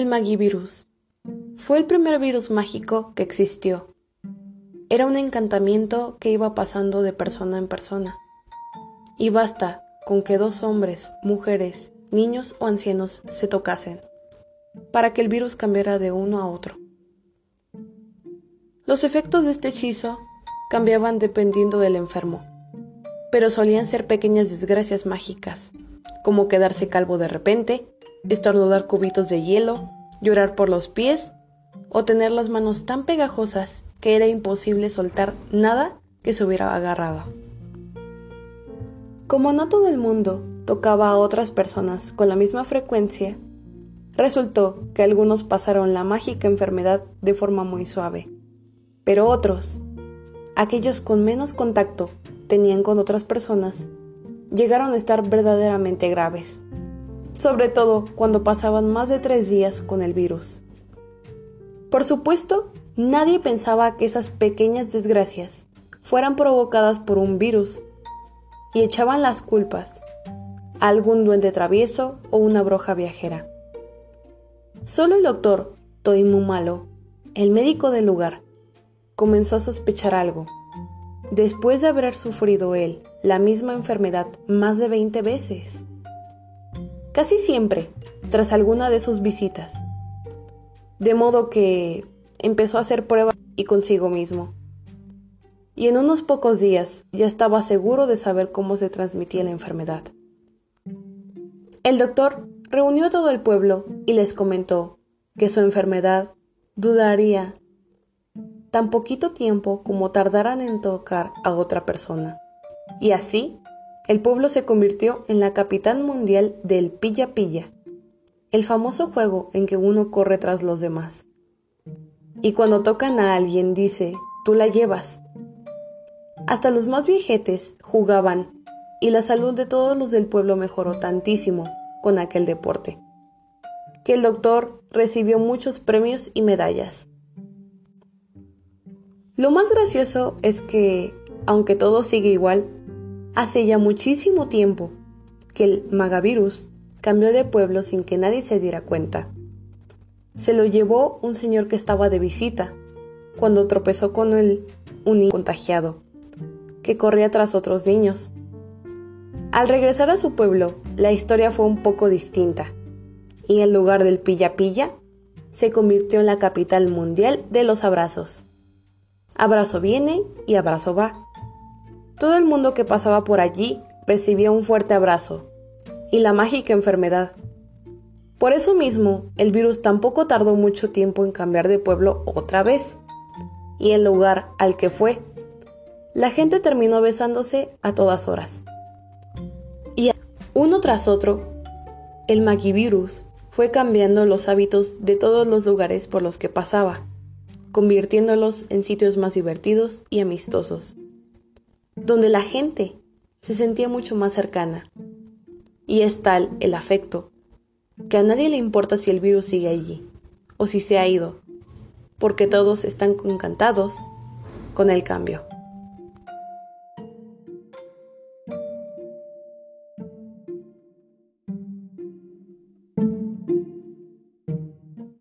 El Magivirus. Fue el primer virus mágico que existió. Era un encantamiento que iba pasando de persona en persona. Y basta con que dos hombres, mujeres, niños o ancianos se tocasen para que el virus cambiara de uno a otro. Los efectos de este hechizo cambiaban dependiendo del enfermo, pero solían ser pequeñas desgracias mágicas, como quedarse calvo de repente, estornudar cubitos de hielo, llorar por los pies o tener las manos tan pegajosas que era imposible soltar nada que se hubiera agarrado. Como no todo el mundo tocaba a otras personas con la misma frecuencia, resultó que algunos pasaron la mágica enfermedad de forma muy suave, pero otros, aquellos con menos contacto tenían con otras personas, llegaron a estar verdaderamente graves sobre todo cuando pasaban más de tres días con el virus. Por supuesto, nadie pensaba que esas pequeñas desgracias fueran provocadas por un virus y echaban las culpas a algún duende travieso o una bruja viajera. Solo el doctor Toimumalo, el médico del lugar, comenzó a sospechar algo. Después de haber sufrido él la misma enfermedad más de 20 veces casi siempre tras alguna de sus visitas. De modo que empezó a hacer pruebas y consigo mismo. Y en unos pocos días ya estaba seguro de saber cómo se transmitía la enfermedad. El doctor reunió a todo el pueblo y les comentó que su enfermedad dudaría tan poquito tiempo como tardaran en tocar a otra persona. Y así el pueblo se convirtió en la capital mundial del pilla pilla, el famoso juego en que uno corre tras los demás. Y cuando tocan a alguien dice, tú la llevas. Hasta los más viejetes jugaban y la salud de todos los del pueblo mejoró tantísimo con aquel deporte, que el doctor recibió muchos premios y medallas. Lo más gracioso es que, aunque todo sigue igual, Hace ya muchísimo tiempo que el magavirus cambió de pueblo sin que nadie se diera cuenta. Se lo llevó un señor que estaba de visita, cuando tropezó con él un niño contagiado, que corría tras otros niños. Al regresar a su pueblo, la historia fue un poco distinta, y en lugar del pilla pilla, se convirtió en la capital mundial de los abrazos. Abrazo viene y abrazo va. Todo el mundo que pasaba por allí recibía un fuerte abrazo y la mágica enfermedad. Por eso mismo, el virus tampoco tardó mucho tiempo en cambiar de pueblo otra vez y el lugar al que fue. La gente terminó besándose a todas horas. Y uno tras otro, el magivirus fue cambiando los hábitos de todos los lugares por los que pasaba, convirtiéndolos en sitios más divertidos y amistosos donde la gente se sentía mucho más cercana. Y es tal el afecto que a nadie le importa si el virus sigue allí o si se ha ido, porque todos están encantados con el cambio.